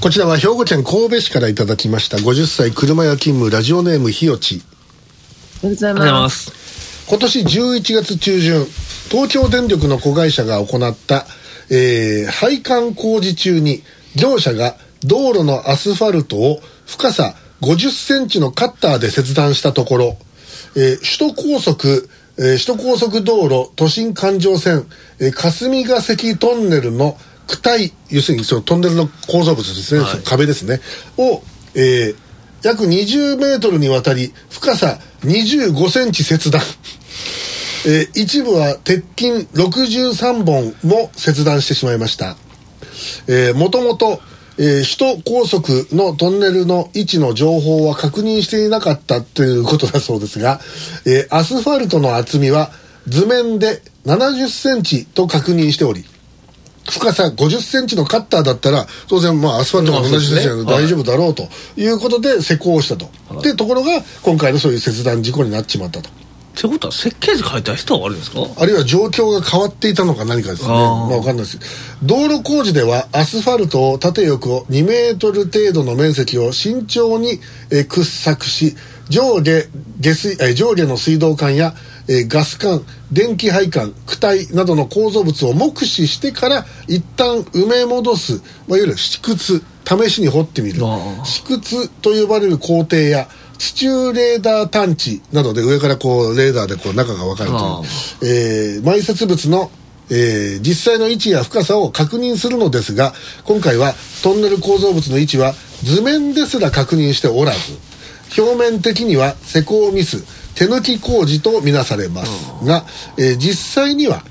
こちらは兵庫県神戸市からいただきました。50歳車屋勤務ラジオネームひよちおはようございます。今年11月中旬東京電力の子会社が行った、えー配管工事中に業者が道路のアスファルトを深さ50センチのカッターで切断したところ、えー首都高速、えー首都高速道路都心環状線、えー霞ヶ関トンネルの躯体要するにそのトンネルの構造物ですね、その壁ですね。を、えー約20メートルにわたり深さ25センチ切断。えー一部は鉄筋63本も切断してしまいました。えーもともと、えー首都高速のトンネルの位置の情報は確認していなかったということだそうですが、えーアスファルトの厚みは図面で70センチと確認しており、深さ50センチのカッターだったら、当然、まあ、アスファルトが70センチなので大丈夫だろうということで施工をしたと。で、ところが、今回のそういう切断事故になっちまったと。ってことは設計図書いた人は悪いんですか？あるいは状況が変わっていたのか何かですね。まあわかんないです。道路工事ではアスファルトを縦横2メートル程度の面積を慎重に、えー掘削し、上下下水、えー上下の水道管や、えーガス管、電気配管、躯体などの構造物を目視してから一旦埋め戻す、まあ、いわゆる試掘、試しに掘ってみる。試掘と呼ばれる工程や地中レーダー探知などで上からこうレーダーでこう中が分かるというあえー埋設物の、えー実際の位置や深さを確認するのですが今回はトンネル構造物の位置は図面ですら確認しておらず表面的には施工ミス手抜き工事とみなされますが、えー実際には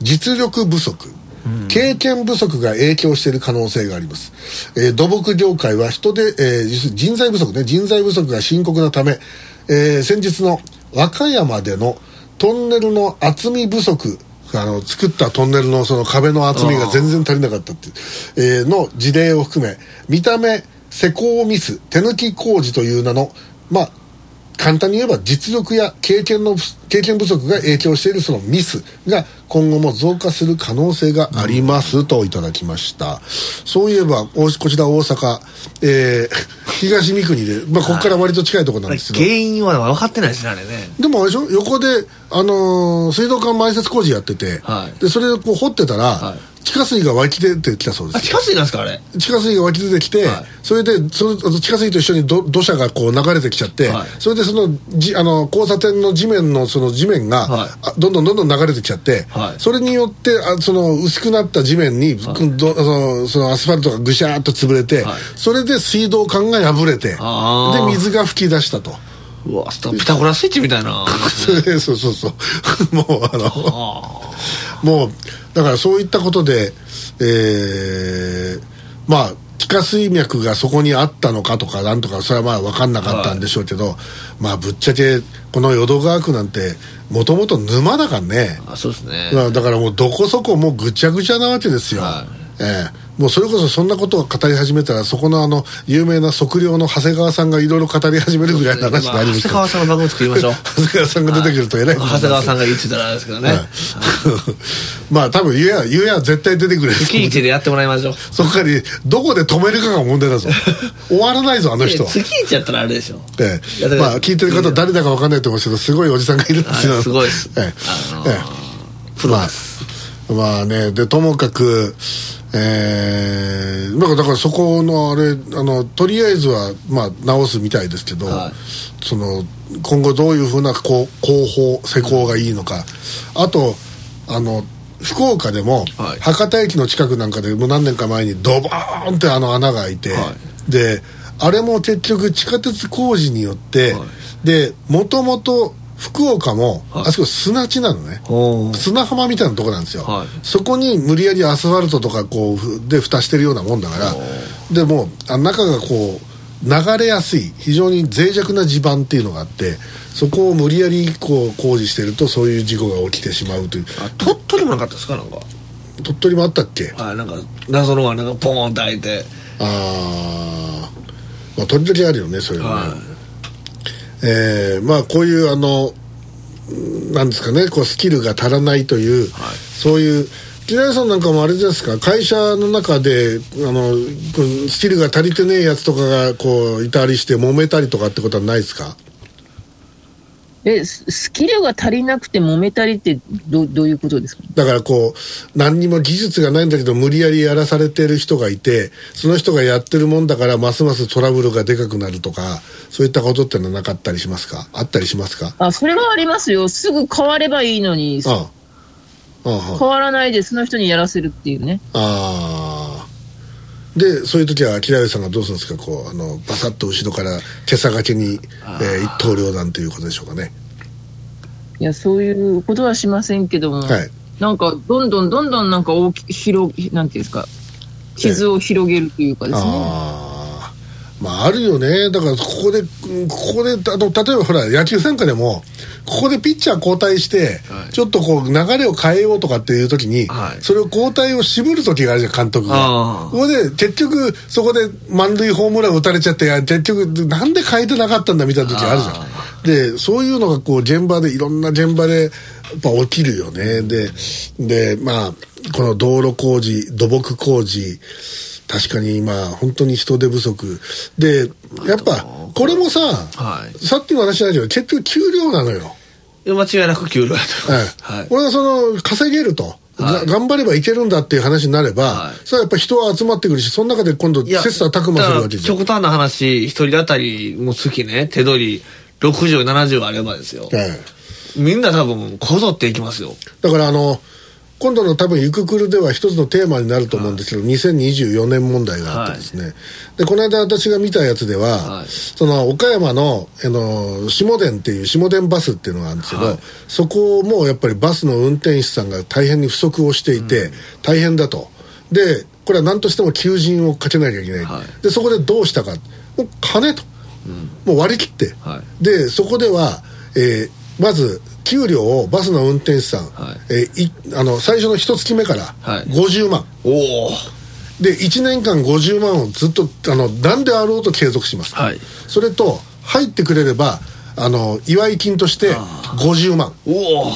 実力不足経験不足が影響している可能性があります、えー土木業界は人で、えー実人材不足ね。人材不足が深刻なため、えー先日の和歌山でのトンネルの厚み不足あの作ったトンネルのその壁の厚みが全然足りなかったっていう、えーの事例を含め見た目施工ミス手抜き工事という名のまあ簡単に言えば実力や経験の経験不足が影響しているそのミスが今後も増加する可能性がありますといただきました、そういえばおこちら大阪、えー 東三国で、まあ、ここから割と近いところなんですけど、原因は分かってないですねあれね。でもあれでしょ？横で、あのー水道管埋設工事やってて、はい。でそれをこう掘ってたら、はい地下水が湧き出てきたそうですあ地下水なんですかあれ？地下水が湧き出てきて、はい。それでその地下水と一緒にど土砂がこう流れてきちゃって、はい。それでそのじあの交差点の地面のその地面が、はい。あどんどんどんどん流れてきちゃって、はい。それによってあその薄くなった地面に、どそのそのアスファルトがぐしゃーっと潰れて、はい。それで水道管が破れてで水が噴き出したと。うわピタゴラスイッチみたいな。そうそうそう。もうあのあもうだからそういったことで、えーまあ地下水脈がそこにあったのかとかなんとかそれはまあ分かんなかったんでしょうけど、まあぶっちゃけこの淀川区なんてもともと沼だからね、あそうですね。まあだからもうどこそこもうぐちゃぐちゃなわけですよ、はええ。もうそれこそそんなことを語り始めたらそこのあの有名な測量の長谷川さんがいろいろ語り始めるぐらいの話になります。長谷川さんの番組作りましょう。長谷川さんが出てくるとえらい。こ と長谷川さんが言ってたらですけどね。はい まあ多分言えや言えや絶対出てくれる。月一でやってもらいましょう。そこからどこで止めるかが問題だぞ。終わらないぞあの人。は、月一やったらあれでしょ。ええ。まあ聞いてる方誰だか分かんないと思うんですけどすごいおじさんがいるんですよは。いすごいです。ええ。あのーえプロです。えまあねでともかくえー、だからだからそこのあれあのとりあえずはまあ直すみたいですけど、はい。その今後どういうふうなこう工法施工がいいのか、あとあの福岡でも、はい。博多駅の近くなんかでもう何年か前にドボーンってあの穴が開いて、はであれも結局地下鉄工事によって、はい。でもともと福岡も、はい。あそこ砂地なのね、砂浜みたいなとこなんですよ、はい。そこに無理やりアスファルトとかこうふで蓋してるようなもんだからでもうあ中がこう流れやすい非常に脆弱な地盤っていうのがあってそこを無理やりこう工事してるとそういう事故が起きてしまうという。あ鳥取もなかったですか？なんか。鳥取もあったっけ？ああなんか謎の穴がポーンと開いて。あー。まあ時々あるよねそれはね、はえーまあこういうあのなんですかねこうスキルが足らないという、はい。そういう木梨さんなんかもあれですか？会社の中であのスキルが足りてねえやつとかがこういたりして揉めたりとかってことはないですか？え、ススキルが足りなくて揉めたりってどどういうことですか？だからこう何にも技術がないんだけど無理やりやらされてる人がいてその人がやってるもんだからますますトラブルがでかくなるとかそういったことってのはなかったりしますか？あったりしますか？あ、それはありますよ。すぐ変わればいいのに、ああ。ああ。変わらないでその人にやらせるっていうね。ああでそういう時は木田さんがどうするんですか？こうあのバサッと後ろから手さがけに、えー一刀両断ということでしょうかね。いや、そういうことはしませんけども、はい。なんか、どんどんどんどんなんか大き広、なんていうんですか、傷を広げるというかですね。ああまああるよね。だからここでうんここであの例えばほら野球なんかでもここでピッチャー交代して、はい。ちょっとこう流れを変えようとかっていう時に、はい。それを交代を渋る時があるじゃん監督が。ここで結局そこで満塁ホームラン打たれちゃって結局なんで変えてなかったんだみたいな時あるじゃん。でそういうのがこう現場でいろんな現場でやっぱ起きるよね。ででまあこの道路工事土木工事確かに今本当に人手不足。でやっぱこれもさ、はい。さっきの話じゃないけど結局給料なのよ、間違いなく給料やとはいはい。これはその稼げると、が頑張ればいけるんだっていう話になれば、はい。それはやっぱ人は集まってくるしその中で今度切磋琢磨するわけじゃん。極端な話一人当たりもう月ね。手取り6070あればですよ。ええ。みんな多分こぞっていきますよ。だからあの今度の多分ゆくくるでは一つのテーマになると思うんですけど、2024年問題があってですね、でこの間私が見たやつでは、はい。その岡山のあの下田っていう下田バスっていうのがあるんですけど、はい。そこもやっぱりバスの運転手さんが大変に不足をしていて、大変だと。でこれは何としても求人をかけなきゃいけない、はい。でそこでどうしたか。もう金と、もう割り切って、はい。でそこでは、えーまず給料をバスの運転手さん、はい。えーいあの最初の一月目からはい。50万、おおで1年間50万をずっとあの何であろうと継続します、はい。それと入ってくれればあの祝い金として50万。おお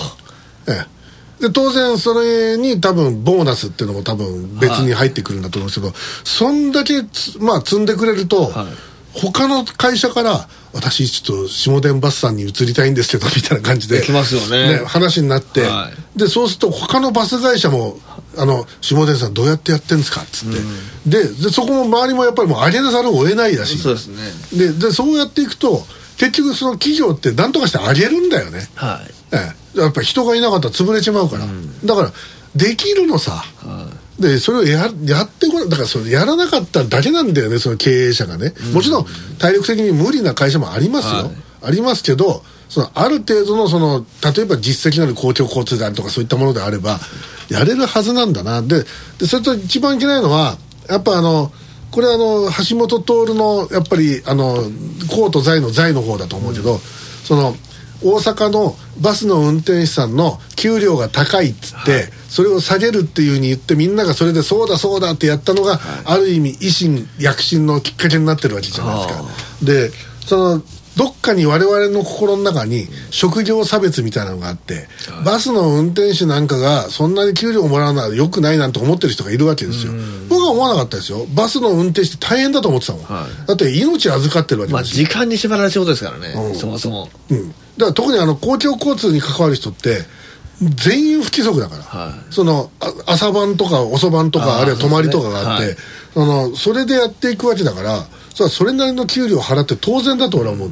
ええ。で当然それに多分ボーナスっていうのも多分別に入ってくるんだと思うんですけど、そんだけつまあ積んでくれると、はい他の会社から私ちょっと下田バスさんに移りたいんですけどみたいな感じでできますよね。話になって、はでそうすると他のバス会社も「あの下田さんどうやってやってんですか?」っつって、ででそこも周りもやっぱりもう上げなざるを得ないだしそうですね。ででそうやっていくと結局その企業って何とかして上げるんだよね、はい。ええ、やっぱり人がいなかったら潰れちまうから、だからできるのさ、でそれをややってこないだからそれやらなかっただけなんだよねその経営者がね、もちろん体力的に無理な会社もありますよ、はい。ありますけどそのある程度のその例えば実績のある公共交通であるとかそういったものであればやれるはずなんだな。ででそれと一番いけないのはやっぱあのこれあの橋本徹のやっぱりあの公と財の財の方だと思うけど、その大阪のバスの運転手さんの給料が高いっつって、それを下げるっていうふうに言ってみんながそれでそうだそうだってやったのが、ある意味維新躍進のきっかけになってるわけじゃないですか。でそのどっかに我々の心の中に職業差別みたいなのがあって、バスの運転手なんかがそんなに給料をもらうのは良くないなんて思ってる人がいるわけですよ。僕は思わなかったですよ。バスの運転手って大変だと思ってたもん。はい。だって命預かってるわけまあですし。時間に縛られる仕事ですからね、そもそも。うん、だから特にあの公共交通に関わる人って全員不規則だから、はい。そのあ朝晩とか遅番とかあるいは泊まりとかがあってそうですね。そのそれでやっていくわけだからそれはそれなりの給料を払って当然だと俺は思う、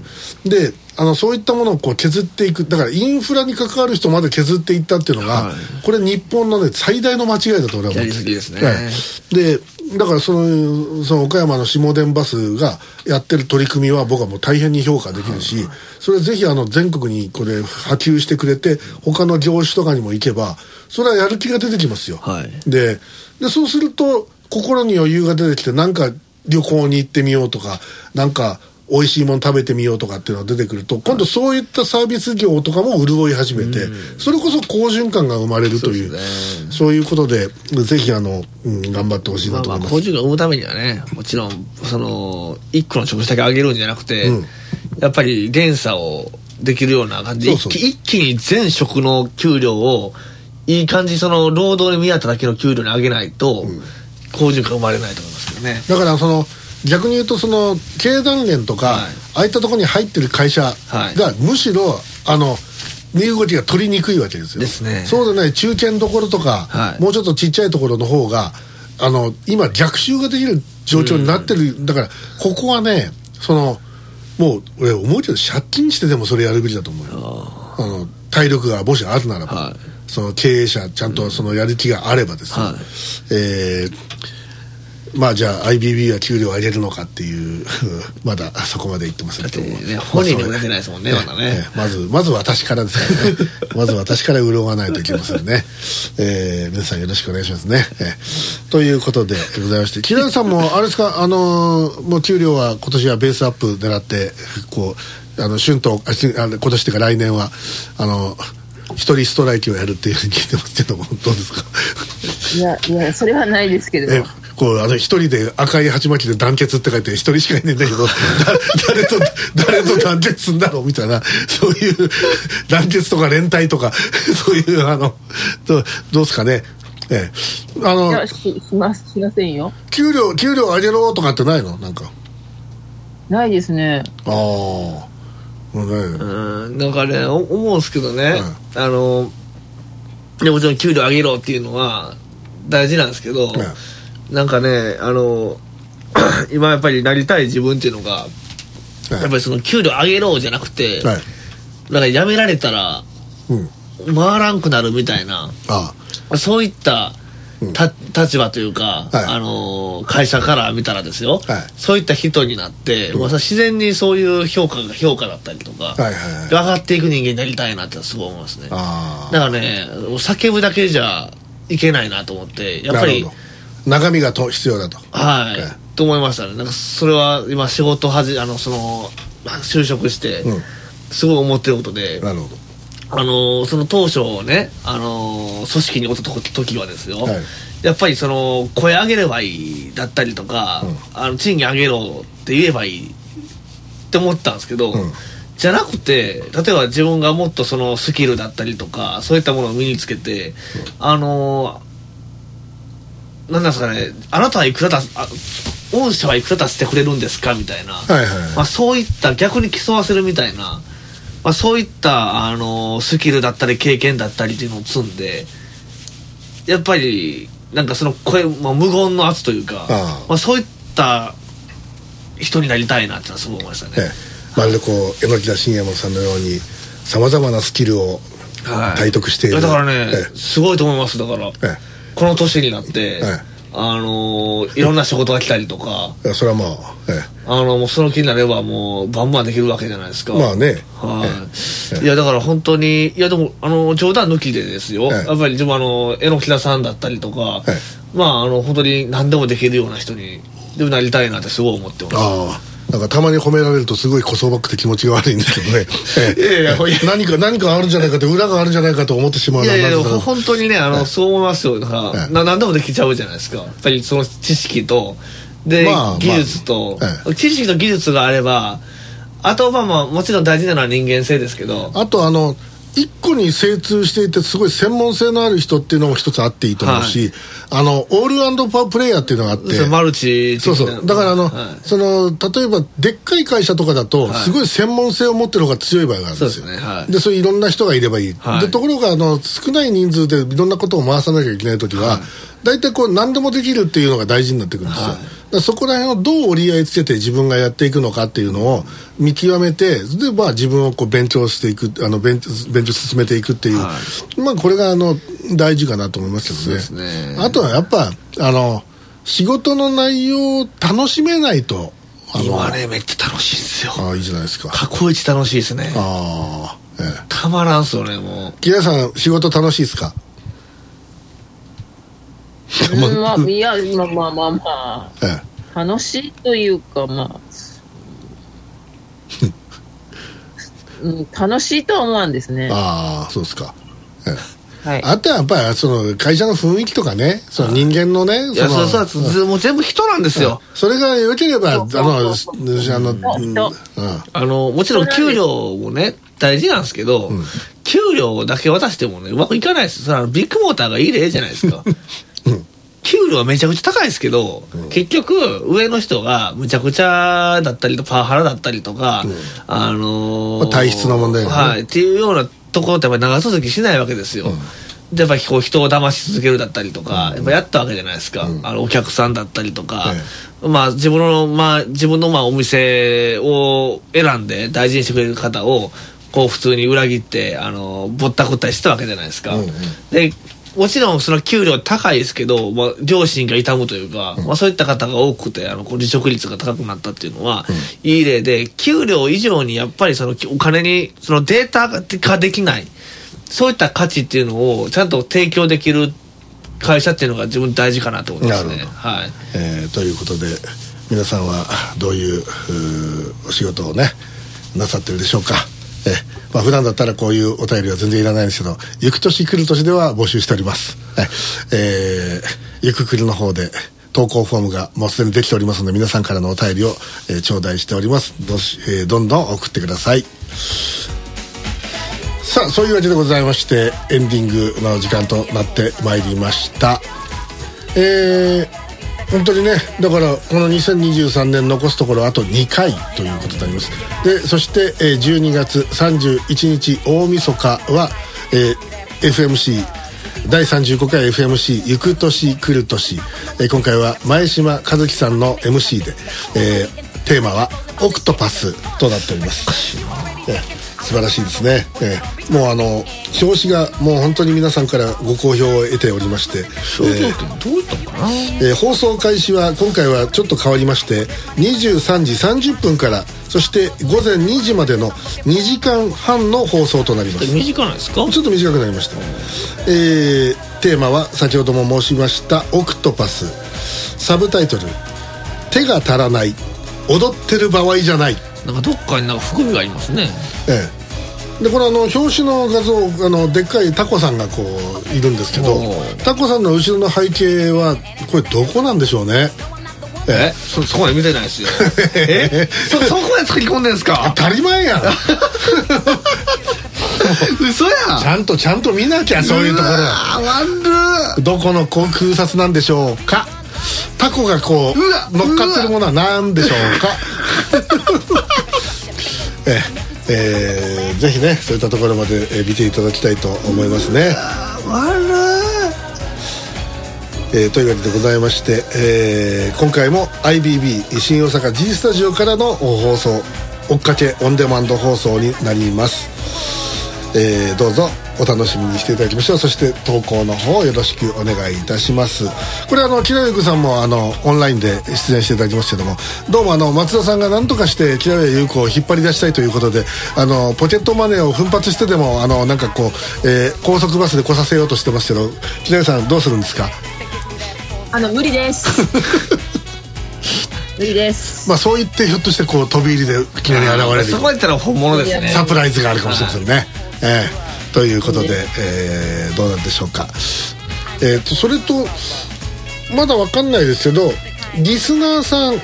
であのそういったものをこう削っていく。だからインフラに関わる人まで削っていったっていうのが、はい。これ日本のね最大の間違いだと俺は思う。やりすぎですね。はい。でだからそのその岡山の下田バスがやってる取り組みは僕はもう大変に評価できるし、それぜひあの全国にこれ波及してくれて他の業種とかにも行けばそれはやる気が出てきますよ、はい。ででそうすると心に余裕が出てきてなんか旅行に行ってみようとかなんか美味しいもの食べてみようとかっていうのが出てくると今度そういったサービス業とかも潤い始めて、それこそ好循環が生まれるというそういうことでぜひあの、うん、頑張ってほしいなと思います、工場が生むためにはねもちろんその一個の職種だけ上げるんじゃなくて、うん。やっぱり連鎖をできるような感じで一気一気に全職の給料をいい感じその労働に見合っただけの給料に上げないと、好循環生まれないと思いますけどね。だからその逆に言うとその経団連とか、はい。ああいったところに入ってる会社が、はい。むしろあの身動きが取りにくいわけですよ。ですね。そうでない中堅どころとか、はい。もうちょっとちっちゃいところの方があの今逆襲ができる状況になってる、だからここはねそのもう俺思うけど借金してでもそれやるべきだと思うよ。あの体力がもしあるならば、はい。その経営者ちゃんとそのやる気があればですね、はい。えーまあじゃあ IBB は給料を上げるのかっていう まだそこまで言ってませんけどね本人にも出てないですもんねまだね。ええまずまず私からですからね。まず私から潤わないといけませんね、えー皆さんよろしくお願いしますね、ええ。ということでございまして木田さんも あれですかあのーもう給料は今年はベースアップ狙ってこうあの春闘あ今年っていうか来年はあの一人ストライキをやるっていうふうに聞いてますけどもどうですか？いや、いや、それはないですけど。こうあの一人で赤い鉢巻きで団結って書いて一人しかいないんだけどだ誰と誰と団結すんだろうみたいなそういう団結とか連帯とかそういうあのどうどうですかね？ええあのし、します、しませんよ。給料給料上げろとかってないの？なんかないですね。ああもうん。なんかねお思うんですけどね、あのでもちろん給料上げろっていうのは大事なんですけど、ねなんかねあの 今やっぱりなりたい自分っていうのがはい。やっぱりその給料上げろじゃなくて、はい。なんか辞められたらうん。回らんくなるみたいなあ。そういったた立場というか、はい。あのー会社から見たらですよ、はい。そういった人になって、まあ、自然にそういう評価が評価だったりとか、はいはいはい。上がっていく人間になりたいなってすごい思いますね。だかあらね叫ぶだけじゃいけないなと思ってあやっぱり中身がと必要だと。はい、はいと思いましたね。なんかそれは今仕事はじあのその就職して、うん。すごい思ってることで、なるほどあのーその当初ね、あのー組織におった時はですよ、はい。やっぱりその声上げればいいだったりとか、あの賃金上げろって言えばいいって思ったんですけど、うん。じゃなくて例えば自分がもっとそのスキルだったりとかそういったものを身につけて、あのーなんなんですかねあなたはいくらだあ御社はいくら出してくれるんですかみたいな、はいはいはい。まあ、そういった逆に競わせるみたいな、まあ、そういった、あのスキルだったり経験だったりっていうのを積んでやっぱりなんかその声、まあ、無言の圧というかまあ、そういった人になりたいなってのはすごい思いましたね。ええ。まるでこう榎田信也さんのようにさまざまなスキルをはい。体得している、やだからね、ええ。すごいと思います。だから、えこの年になって、はいあのいろんな仕事が来たりとか。えそれはまあ、えあのもうその気になればもうバンバンできるわけじゃないですか。えまあね。はい、いやだから本当にいやでもあの冗談抜きでですよ、ええやっぱり自分あの榎木田さんだったりとか、えまああの本当に何でもできるような人にでもなりたいなってすごい思ってます。ああなんかたまに褒められるとすごいこそばくて気持ちが悪いんですけどね、え えいやいやいや。何か何かあるんじゃないかって裏があるんじゃないかと思ってしまういやいや本当にねあの、そう思いますよ。だか何でもできちゃうじゃないですか。やっぱりその知識と。で、技術と、え知識と技術があればあとはまあもちろん大事なのは人間性ですけど。あとあの一個に精通していてすごい専門性のある人っていうのも一つあっていいと思うし、あのオールパプレイヤーっていうのがあって。マルチそうそう。だからあの、はい。その例えばでっかい会社とかだと、はい。すごい専門性を持ってる方が強い場合があるんですよ。はい。でそういういろんな人がいればいい、はい。でところがあの少ない人数でいろんなことを回さなきゃいけない時は、大体こう何でもできるっていうのが大事になってくるんですよ、はい。そこら辺をどう折り合いつけて自分がやっていくのかっていうのを見極めてで、まあ、自分をこう勉強していくあの勉勉強進めていくっていう、はまあこれがあの大事かなと思いますけどねね。あとはやっぱあの仕事の内容を楽しめないとあの今ねめっちゃ楽しいですよ。ああいいじゃないですか。過去一楽しいですね。ああええ。たまらんっすよねもう。木田さん仕事楽しいですか？うんまあ、いや、まあまあまあまあ、ええ。楽しいというか、まあ、うん、楽しいとは思わんですね。ああそうですか、ええ。はい。あとはやっぱりその会社の雰囲気とかねその人間のねいやのそうそうずもう全部人なんですよ、それが良ければあのそう。そうそうあのそううんうん。あのもちろん給料もね大事なんですけど、給料だけ渡してもね、うまくいかないです。ビッグモーターがいい例じゃないですか。給料はめちゃくちゃ高いですけど、結局、上の人がむちゃくちゃだったりとパワハラだったりとか、あのーまあ体質の問題がね。はい、っていうようなところってやっぱり長続きしないわけですよ。でやっぱりこう人を騙し続けるだったりとか、やっぱやったわけじゃないですか、あのお客さんだったりとか、まあ自分のまあ自分のまあお店を選んで大事にしてくれる方をこう普通に裏切ってあのぼったくったりしたわけじゃないですか、うんうん。でもちろんその給料高いですけど、まあ、両親が痛むというか、まあ、そういった方が多くてあの離職率が高くなったっていうのは、いい例で給料以上にやっぱりそのお金にそのデータ化できないそういった価値っていうのをちゃんと提供できる会社っていうのが自分大事かなと思いますね。はい。えーということで皆さんはどういうお仕事をねなさってるでしょうかえーまあ普段だったらこういうお便りは全然いらないんですけど行く年来る年では募集しております。はいえー、ゆくくるの方で投稿フォームがもうすでにできておりますので皆さんからのお便りを、えー頂戴しております。どし、えーどんどん送ってください。さあそういうわけでございましてエンディングの時間となってまいりました。えー本当にねだからこの2023年残すところあと2回ということになります。でそして、えー12月31日大晦日は、えー FMC 第35回 FMC 行く年来る年、えー今回は前島和樹さんの MC で、えーテーマはオクトパスとなっております、えー素晴らしいですね、えーもうあの表紙がもう本当に皆さんからご好評を得ておりまして、どういったのかな、えー放送開始は今回はちょっと変わりまして23時30分からそして午前2時までの2時間半の放送となります。短ないですか？ちょっと短くなりました、えーテーマは先ほども申しました「オクトパス」サブタイトル「手が足らない踊ってる場合じゃない」なんかどっかになんか含みがありますねええ。でこれあの表紙の画像あのでっかいタコさんがこういるんですけどタコさんの後ろの背景はこれどこなんでしょうね。えそそこまで見てないですよ。えそそこまで作り込んでんすか？当たり前やん。嘘やん。ちゃんとちゃんと見なきゃそういうところ。はどこの空撮なんでしょうか。タコがこう乗っかってるものは何でしょうか。ええーぜひねそういったところまでえー見ていただきたいと思いますね、えーというわけでございまして、えー今回も IBB 新大阪 G スタジオからの放送追っかけオンデマンド放送になります。えーどうぞお楽しみにしていただきましょうそして投稿の方よろしくお願いいたしますこれあの木田優子さんもあのオンラインで出演していただきましたけどもどうもあの松田さんが何とかして木田優子を引っ張り出したいということであのポケットマネーを奮発してでもあのなんかこう、えー高速バスで来させようとしてますけど木田優さんどうするんですか？あの、無理です。無理です。まあそう言ってひょっとしてこう飛び入りでいきなり現れるそこまで言ったら本物ですねサプライズがあるかもしれませんね。ええということで、えーどうなんでしょうか。えーとそれとまだわかんないですけどリスナーさん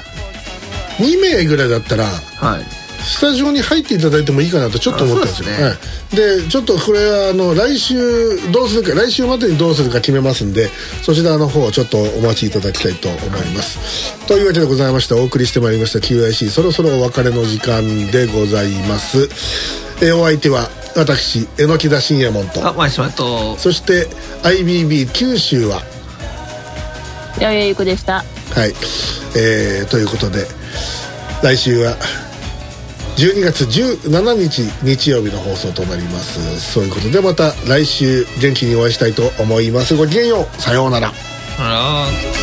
2名ぐらいだったらはいスタジオに入っていただいてもいいかなとちょっと思ったんですよ。あそうはいでちょっとこれはあの来週どうするか来週までにどうするか決めますんでそちらの方をちょっとお待ちいただきたいと思います。というわけでございましてお送りしてまいりました QIC そろそろお別れの時間でございます。えーお相手は私榎木田信也門と。あ前島と。そして IBB 九州は。ややゆくでした。はい、えーということで来週は12月17日日曜日の放送となります。そういうことでまた来週元気にお会いしたいと思います。ごきげんよう。さようなら。あら